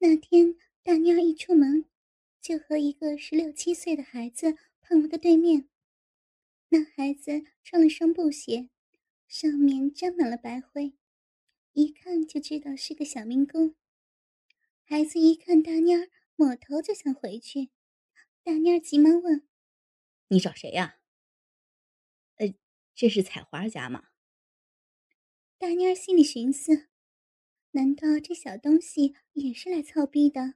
那天大妞一出门，就和一个十六七岁的孩子碰了个对面。那孩子穿了双布鞋，上面沾满了白灰，一看就知道是个小民工。孩子一看大妞，抹头就想回去。大妞急忙问：“你找谁呀？”“呃，这是采花家吗？”大妞心里寻思。难道这小东西也是来操逼的？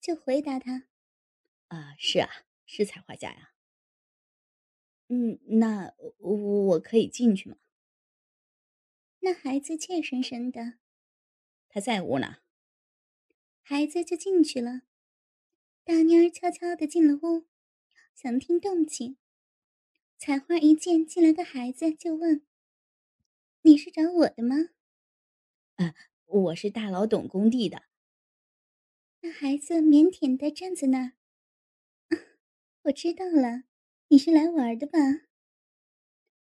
就回答他：“啊，是啊，是采花家呀。”“嗯，那我可以进去吗？”那孩子怯生生的。他在屋呢。孩子就进去了。大妮儿悄悄的进了屋，想听动静。采花一见进来个孩子，就问：“你是找我的吗？”“啊。”我是大老董工地的。那孩子腼腆的站在那儿。我知道了，你是来玩的吧？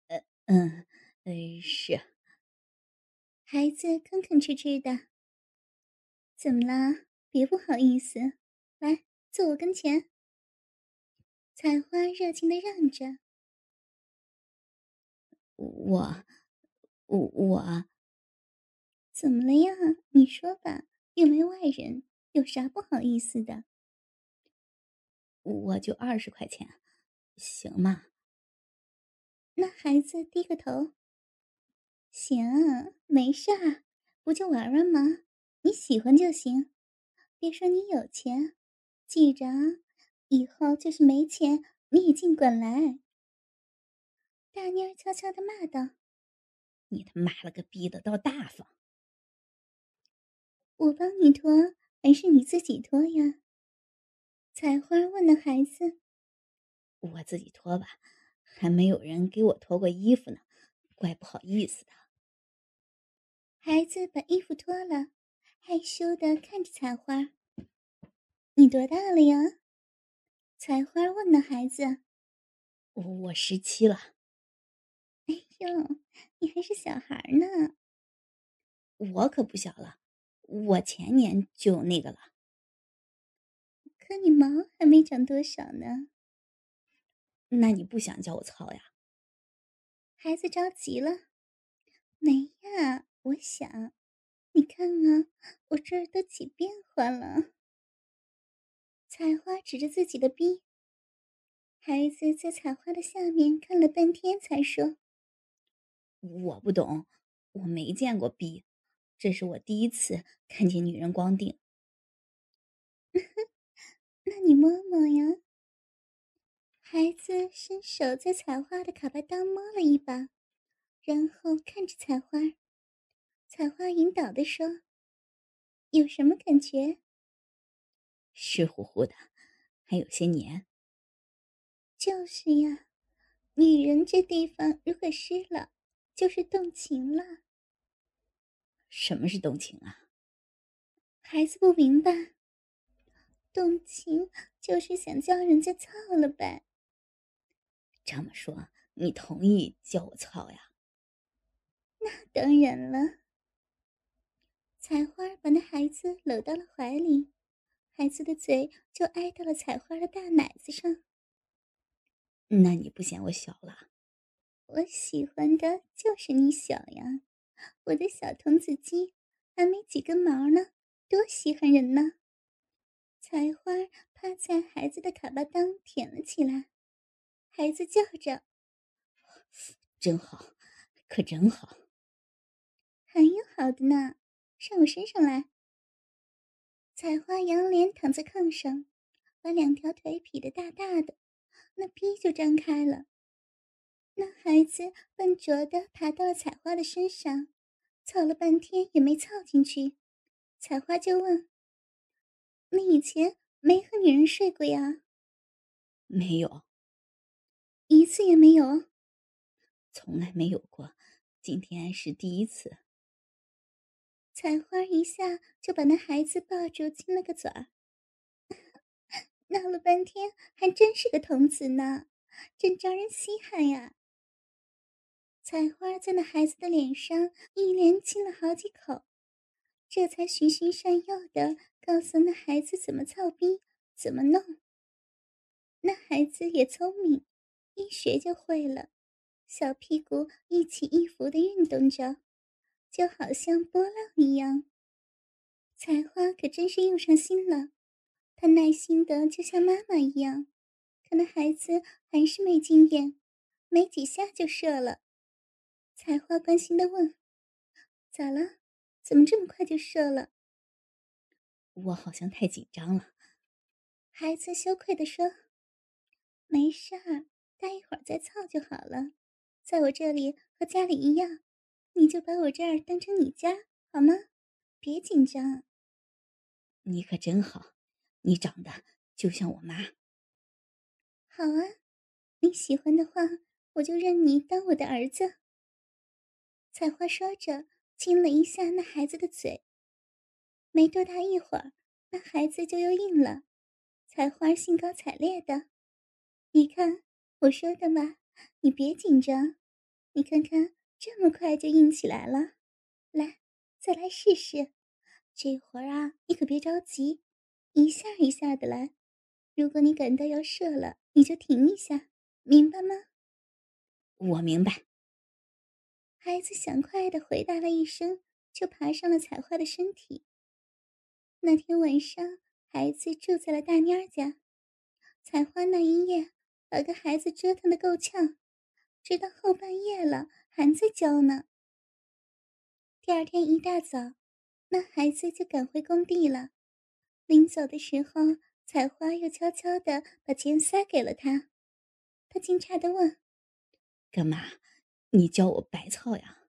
呃嗯呃是。孩子吭吭哧哧的。怎么了？别不好意思，来坐我跟前。采花热情的让着。我我我。怎么了呀？你说吧，又没外人，有啥不好意思的？我就二十块钱，行吗？那孩子低个头。行，没事儿，不就玩玩吗？你喜欢就行，别说你有钱，记着啊，以后就是没钱，你也尽管来。大妮儿悄悄的骂道：“你他妈了个逼的，倒大方！”我帮你脱还是你自己脱呀？采花问那孩子。我自己脱吧，还没有人给我脱过衣服呢，怪不好意思的。孩子把衣服脱了，害羞的看着采花。你多大了呀？采花问那孩子。我十七了。哎呦，你还是小孩呢。我可不小了。我前年就那个了，可你毛还没长多少呢。那你不想叫我操呀？孩子着急了，没呀，我想，你看啊，我这儿都起变化了。采花指着自己的逼，孩子在采花的下面看了半天，才说：“我不懂，我没见过逼。”这是我第一次看见女人光腚，那你摸摸呀。孩子伸手在采花的卡巴裆摸了一把，然后看着采花，采花引导的说：“有什么感觉？”湿乎乎的，还有些黏。就是呀，女人这地方如果湿了，就是动情了。什么是动情啊？孩子不明白。动情就是想叫人家操了呗。这么说，你同意叫我操呀？那当然了。采花把那孩子搂到了怀里，孩子的嘴就挨到了采花的大奶子上。那你不嫌我小了？我喜欢的就是你小呀。我的小童子鸡还没几根毛呢，多稀罕人呢！采花趴在孩子的卡巴裆舔了起来，孩子叫着：“真好，可真好！”还有好的呢，上我身上来。采花仰脸躺在炕上，把两条腿劈得大大的，那逼就张开了。那孩子笨拙的爬到了采花的身上。操了半天也没操进去，采花就问：“你以前没和女人睡过呀？”“没有，一次也没有，从来没有过，今天是第一次。”采花一下就把那孩子抱住亲了个嘴儿，闹了半天还真是个童子呢，真招人稀罕呀。采花在那孩子的脸上一连亲了好几口，这才循循善诱的告诉那孩子怎么操逼，怎么弄。那孩子也聪明，一学就会了，小屁股一起一伏的运动着，就好像波浪一样。采花可真是用上心了，她耐心的就像妈妈一样，可那孩子还是没经验，没几下就射了。采花关心的问：“咋了？怎么这么快就射了？”我好像太紧张了。孩子羞愧的说：“没事儿，待一会儿再操就好了。在我这里和家里一样，你就把我这儿当成你家，好吗？别紧张。”你可真好，你长得就像我妈。好啊，你喜欢的话，我就认你当我的儿子。采花说着，亲了一下那孩子的嘴。没多大一会儿，那孩子就又硬了。采花兴高采烈的：“你看我说的吧，你别紧张。你看看，这么快就硬起来了。来，再来试试。这会儿啊，你可别着急，一下一下的来。如果你感到要射了，你就停一下，明白吗？”“我明白。”孩子响快的回答了一声，就爬上了采花的身体。那天晚上，孩子住在了大妮儿家。采花那一夜把个孩子折腾的够呛，直到后半夜了还在叫呢。第二天一大早，那孩子就赶回工地了。临走的时候，采花又悄悄的把钱塞给了他。他惊诧的问：“干嘛？你教我白操呀？”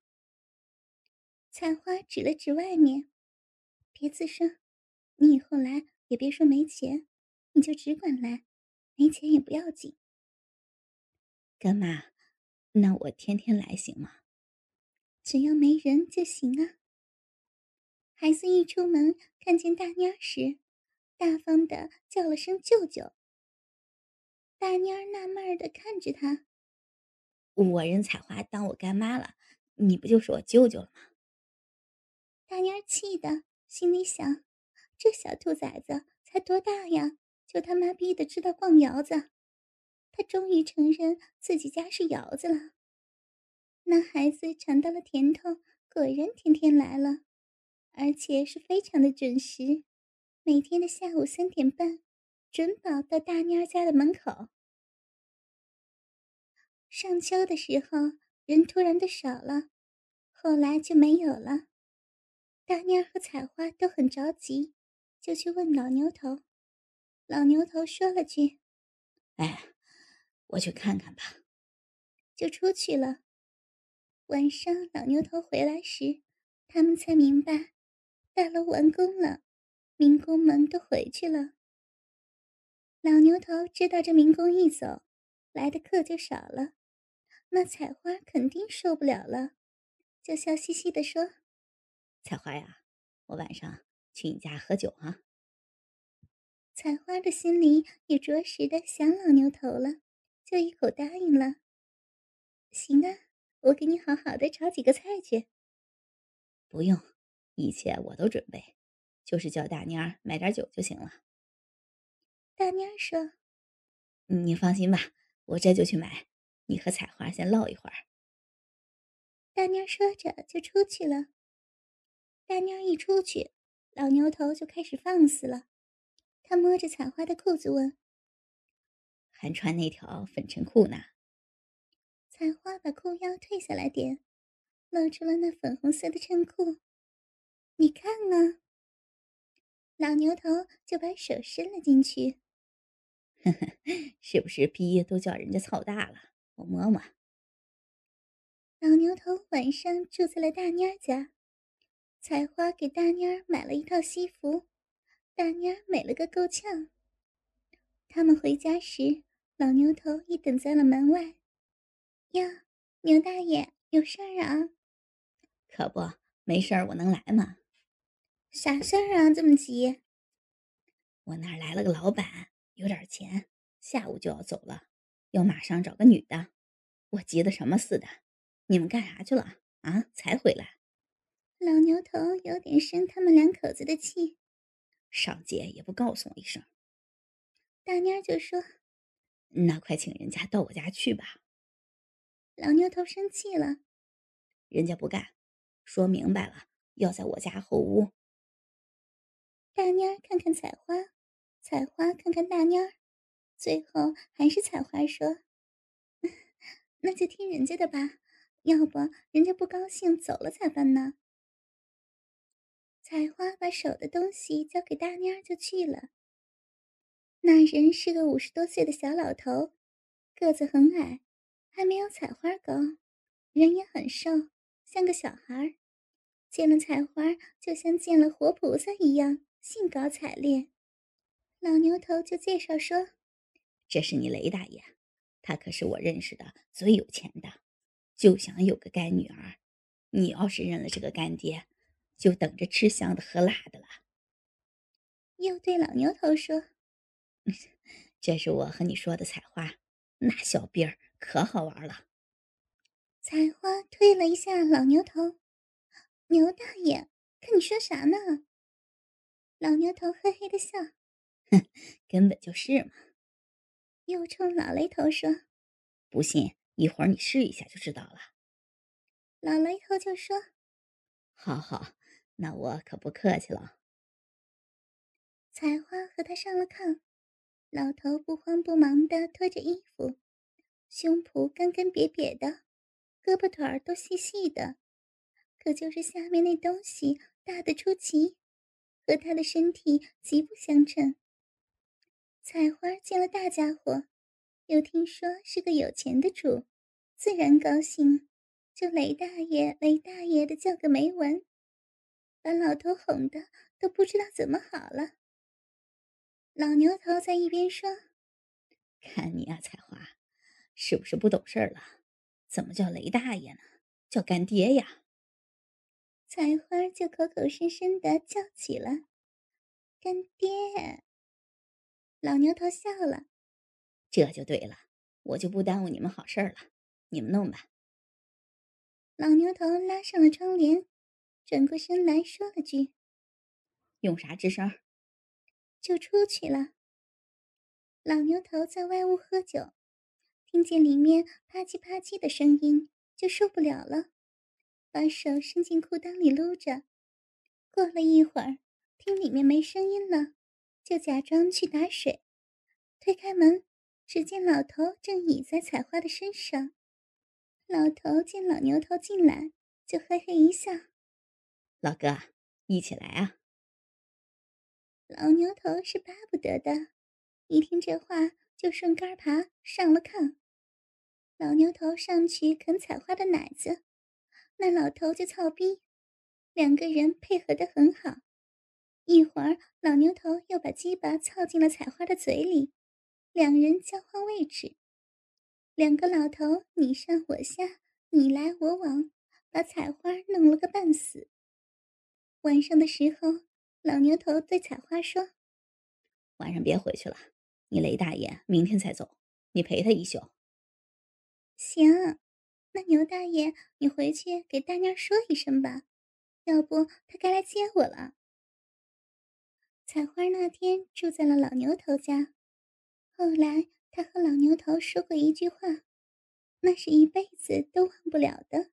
采花指了指外面：“别吱声。”你以后来也别说没钱，你就只管来，没钱也不要紧。干妈，那我天天来行吗？只要没人就行啊。孩子一出门看见大蔫儿时，大方的叫了声舅舅。大蔫儿纳闷的看着他，我认彩花当我干妈了，你不就是我舅舅了吗？大妮儿气的，心里想。这小兔崽子才多大呀？就他妈逼的知道逛窑子，他终于承认自己家是窑子了。那孩子尝到了甜头，果然天天来了，而且是非常的准时，每天的下午三点半，准保到大妮儿家的门口。上秋的时候，人突然的少了，后来就没有了。大蔫儿和采花都很着急。就去问老牛头，老牛头说了句：“哎，我去看看吧。”就出去了。晚上老牛头回来时，他们才明白大楼完工了，民工们都回去了。老牛头知道这民工一走，来的客就少了，那采花肯定受不了了，就笑嘻嘻的说：“采花呀，我晚上。”去你家喝酒啊！采花的心里也着实的想老牛头了，就一口答应了。行啊，我给你好好的炒几个菜去。不用，一切我都准备，就是叫大妮儿买点酒就行了。大妮儿说：“你放心吧，我这就去买。你和采花先唠一会儿。”大妞说着就出去了。大妞一出去。老牛头就开始放肆了，他摸着采花的裤子问：“还穿那条粉衬裤呢？”采花把裤腰退下来点，露出了那粉红色的衬裤。你看啊，老牛头就把手伸了进去。呵呵，是不是逼都叫人家操大了？我摸摸。老牛头晚上住在了大妮儿家。采花给大妮儿买了一套西服，大妮儿美了个够呛。他们回家时，老牛头已等在了门外。呀，牛大爷，有事儿啊？可不，没事儿，我能来吗？啥事儿啊？这么急？我那儿来了个老板，有点钱，下午就要走了，要马上找个女的。我急得什么似的。你们干啥去了啊？才回来？老牛头有点生他们两口子的气，上街也不告诉我一声。大蔫就说：“那快请人家到我家去吧。”老牛头生气了，人家不干，说明白了要在我家后屋。大蔫看看采花，采花看看大蔫，最后还是采花说：“那就听人家的吧，要不人家不高兴走了咋办呢？”采花把手的东西交给大蔫就去了。那人是个五十多岁的小老头，个子很矮，还没有采花高，人也很瘦，像个小孩儿。见了采花，就像见了活菩萨一样，兴高采烈。老牛头就介绍说：“这是你雷大爷，他可是我认识的最有钱的，就想有个干女儿。你要是认了这个干爹，就等着吃香的喝辣的了。”又对老牛头说。这是我和你说的采花，那小辫儿可好玩了。采花推了一下老牛头，牛大爷，看你说啥呢？老牛头嘿嘿的笑，哼，根本就是嘛。又冲老雷头说：“不信，一会儿你试一下就知道了。”老雷头就说：“好好，那我可不客气了。”采花和他上了炕。老头不慌不忙地脱着衣服，胸脯干干瘪瘪的，胳膊腿儿都细细的，可就是下面那东西大得出奇，和他的身体极不相称。采花见了大家伙，又听说是个有钱的主，自然高兴，就雷大爷、雷大爷的叫个没完，把老头哄的都不知道怎么好了。老牛头在一边说：“看你啊，采花，是不是不懂事儿了？怎么叫雷大爷呢？叫干爹呀！”采花就口口声声的叫起了：“干爹。”老牛头笑了：“这就对了，我就不耽误你们好事儿了，你们弄吧。”老牛头拉上了窗帘，转过身来说了句：“用啥吱声？”就出去了。老牛头在外屋喝酒，听见里面啪叽啪叽的声音，就受不了了，把手伸进裤裆里撸着。过了一会儿，听里面没声音了，就假装去打水。推开门，只见老头正倚在采花的身上。老头见老牛头进来，就嘿嘿一笑：“老哥，一起来啊！”老牛头是巴不得的，一听这话就顺杆爬上了炕。老牛头上去啃采花的奶子，那老头就操逼，两个人配合的很好。一会儿，老牛头又把鸡巴操进了采花的嘴里，两人交换位置，两个老头你上我下，你来我往，把采花弄了个半死。晚上的时候。老牛头对采花说：“晚上别回去了，你雷大爷明天才走，你陪他一宿。”行，那牛大爷，你回去给大娘说一声吧，要不他该来接我了。采花那天住在了老牛头家，后来他和老牛头说过一句话，那是一辈子都忘不了的。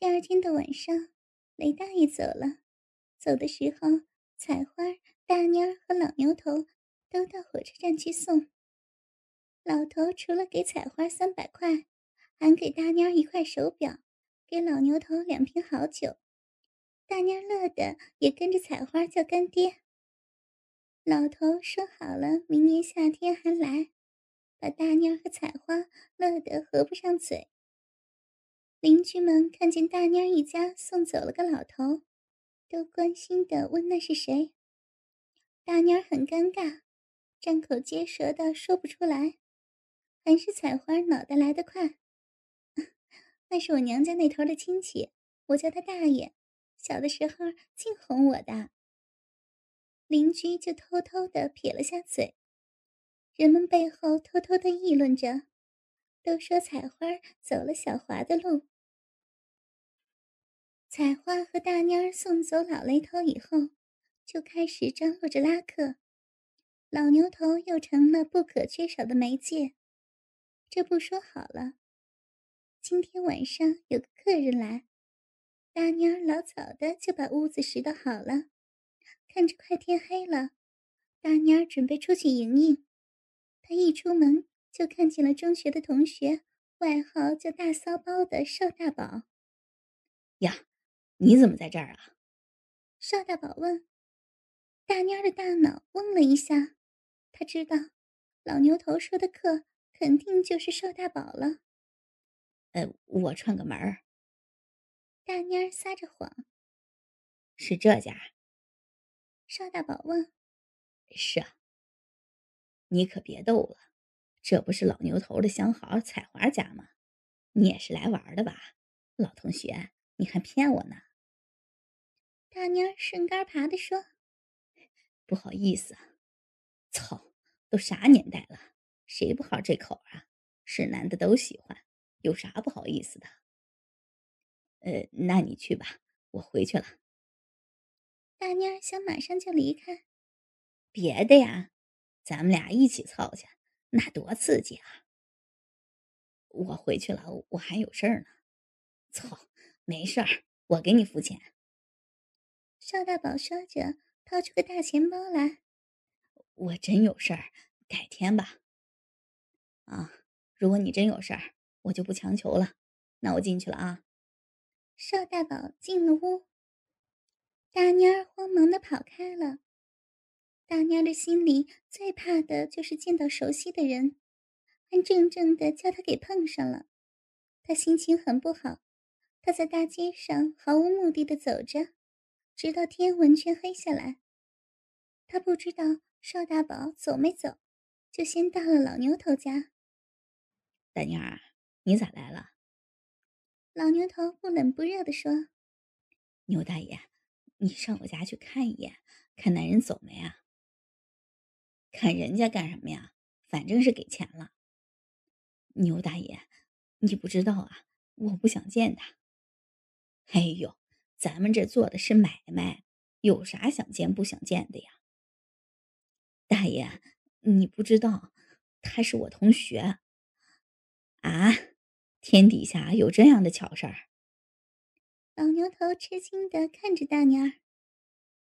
第二天的晚上，雷大爷走了。走的时候，采花、大蔫儿和老牛头都到火车站去送。老头除了给采花三百块，还给大蔫儿一块手表，给老牛头两瓶好酒。大妮儿乐得也跟着采花叫干爹。老头说好了，明年夏天还来，把大妮儿和采花乐得合不上嘴。邻居们看见大妮儿一家送走了个老头。都关心的问：“那是谁？”大妮儿很尴尬，张口结舌的说不出来。还是采花脑袋来得快，那是我娘家那头的亲戚，我叫他大爷。小的时候净哄我的。邻居就偷偷的撇了下嘴，人们背后偷偷的议论着，都说采花走了小华的路。采花和大蔫儿送走老雷头以后，就开始张罗着拉客。老牛头又成了不可缺少的媒介。这不说好了，今天晚上有个客人来，大妮儿老早的就把屋子拾掇好了。看着快天黑了，大妮儿准备出去迎迎。她一出门就看见了中学的同学，外号叫大骚包的邵大宝。呀，你怎么在这儿啊？邵大宝问。大妮儿的大脑嗡了一下。他知道，老牛头说的课肯定就是邵大宝了。呃，我串个门儿。大妮儿撒着谎。是这家。邵大宝问：“是啊。”你可别逗了，这不是老牛头的相好彩花家吗？你也是来玩的吧，老同学？你还骗我呢？大妮儿顺杆爬的说：“不好意思。”操，都啥年代了，谁不好这口啊？是男的都喜欢，有啥不好意思的？呃，那你去吧，我回去了。大妮儿想马上就离开，别的呀，咱们俩一起操去，那多刺激啊！我回去了，我还有事儿呢。操，没事儿，我给你付钱。邵大宝说着，掏出个大钱包来。我真有事儿，改天吧。啊，如果你真有事儿，我就不强求了。那我进去了啊。邵大宝进了屋，大妮儿慌忙的跑开了。大妮儿的心里最怕的就是见到熟悉的人，还正正的叫他给碰上了。他心情很不好。他在大街上毫无目的的走着，直到天完全黑下来。他不知道。邵大宝走没走，就先到了老牛头家。大妮儿，你咋来了？老牛头不冷不热的说：“牛大爷，你上我家去看一眼，看男人走没啊？看人家干什么呀？反正是给钱了。牛大爷，你不知道啊，我不想见他。哎呦，咱们这做的是买卖，有啥想见不想见的呀？”大爷，你不知道，他是我同学。啊，天底下有这样的巧事儿？老牛头吃惊的看着大妮儿。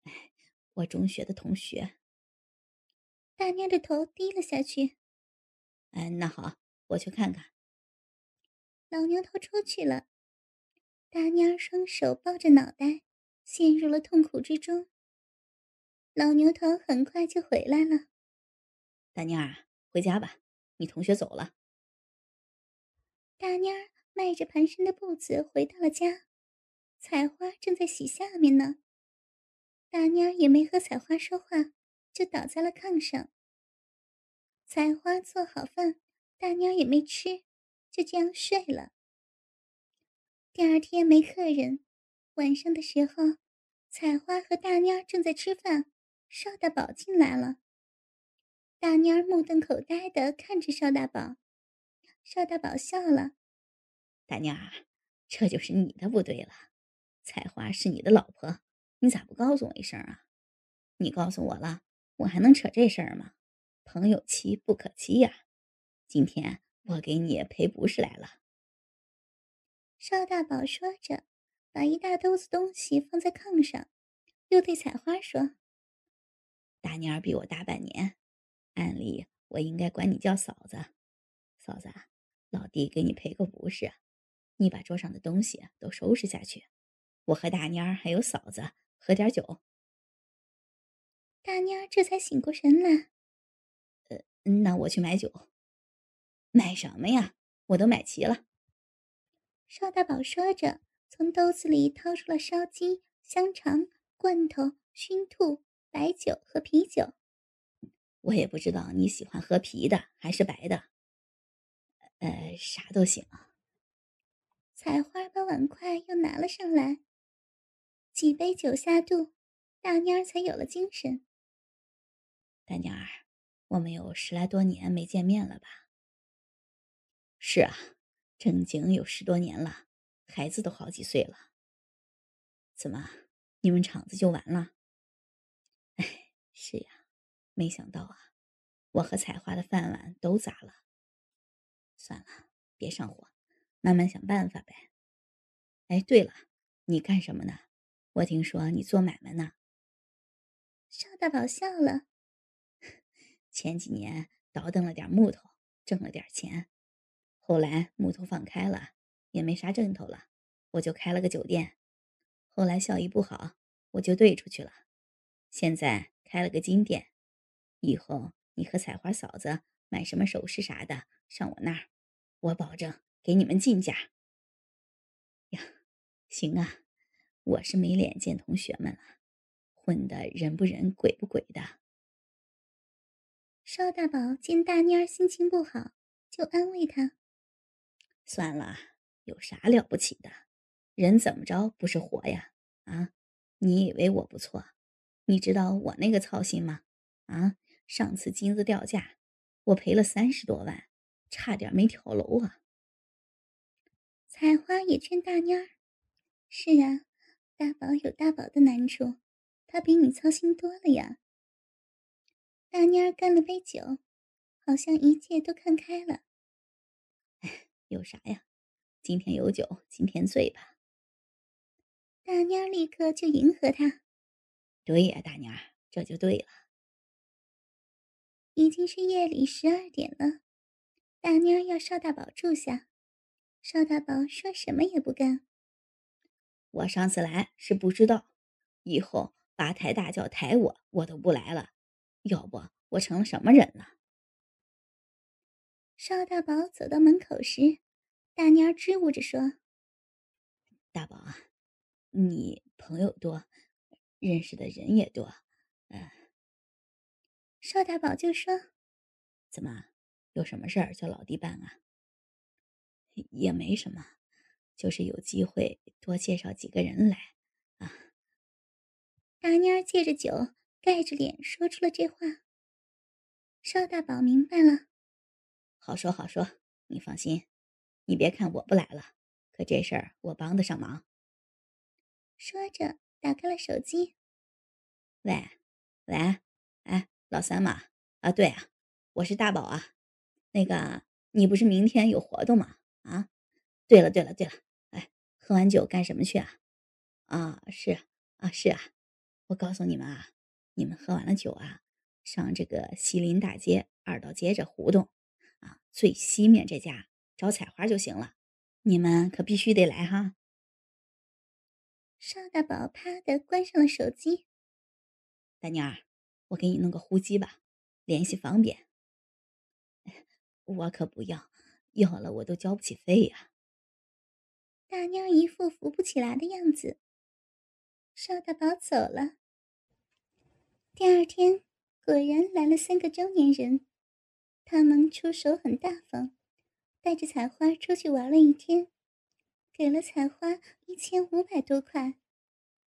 哎，我中学的同学。大妮儿的头低了下去。哎，那好，我去看看。老牛头出去了，大妮儿双手抱着脑袋，陷入了痛苦之中。老牛头很快就回来了。大妮儿，回家吧，你同学走了。大妮儿迈着蹒跚的步子回到了家，采花正在洗下面呢。大妮儿也没和采花说话，就倒在了炕上。采花做好饭，大妮儿也没吃，就这样睡了。第二天没客人，晚上的时候，采花和大妮儿正在吃饭。邵大宝进来了，大妮儿目瞪口呆的看着邵大宝。邵大宝笑了：“大妮儿，这就是你的不对了。采花是你的老婆，你咋不告诉我一声啊？你告诉我了，我还能扯这事儿吗？朋友妻不可欺呀！今天我给你赔不是来了。”邵大宝说着，把一大兜子东西放在炕上，又对采花说。大妮儿比我大半年，按理我应该管你叫嫂子。嫂子，老弟给你赔个不是，你把桌上的东西都收拾下去，我和大妮儿还有嫂子喝点酒。大妮儿这才醒过神来，呃，那我去买酒。买什么呀？我都买齐了。邵大宝说着，从兜子里掏出了烧鸡、香肠、罐头、熏兔。白酒和啤酒，我也不知道你喜欢喝啤的还是白的，呃，啥都行啊。采花把碗筷又拿了上来，几杯酒下肚，大蔫儿才有了精神。大蔫儿，我们有十来多年没见面了吧？是啊，正经有十多年了，孩子都好几岁了。怎么，你们厂子就完了？哎是呀，没想到啊，我和彩花的饭碗都砸了。算了，别上火，慢慢想办法呗。哎，对了，你干什么呢？我听说你做买卖呢。邵大宝笑了，前几年倒腾了点木头，挣了点钱，后来木头放开了，也没啥挣头了，我就开了个酒店。后来效益不好，我就兑出去了。现在开了个金店，以后你和彩花嫂子买什么首饰啥的，上我那儿，我保证给你们进价。呀，行啊，我是没脸见同学们了，混的人不人鬼不鬼的。邵大宝见大妮儿心情不好，就安慰她：“算了，有啥了不起的？人怎么着不是活呀？啊，你以为我不错？”你知道我那个操心吗？啊，上次金子掉价，我赔了三十多万，差点没跳楼啊！采花也劝大蔫儿：“是啊，大宝有大宝的难处，他比你操心多了呀。”大蔫儿干了杯酒，好像一切都看开了。哎，有啥呀？今天有酒今天醉吧。大蔫儿立刻就迎合他。对呀，大妮儿，这就对了。已经是夜里十二点了，大妞要邵大宝住下，邵大宝说什么也不干。我上次来是不知道，以后八抬大轿抬我，我都不来了。要不我成了什么人了？邵大宝走到门口时，大妞支吾着说：“大宝啊，你朋友多。”认识的人也多，嗯。邵大宝就说：“怎么，有什么事儿叫老弟办啊？”也没什么，就是有机会多介绍几个人来啊。大妮儿借着酒盖着脸说出了这话。邵大宝明白了，好说好说，你放心，你别看我不来了，可这事儿我帮得上忙。说着。打开了手机，喂，喂，哎，老三嘛，啊，对啊，我是大宝啊。那个，你不是明天有活动吗？啊，对了，对了，对了，哎，喝完酒干什么去啊？啊，是啊，是啊。我告诉你们啊，你们喝完了酒啊，上这个西林大街二道街这胡同啊，最西面这家找采花就行了。你们可必须得来哈。邵大宝啪的关上了手机。大妮儿，我给你弄个呼机吧，联系方便。我可不要，要了我都交不起费呀。大妞一副扶不起来的样子。邵大宝走了。第二天，果然来了三个中年人，他们出手很大方，带着采花出去玩了一天。给了采花一千五百多块。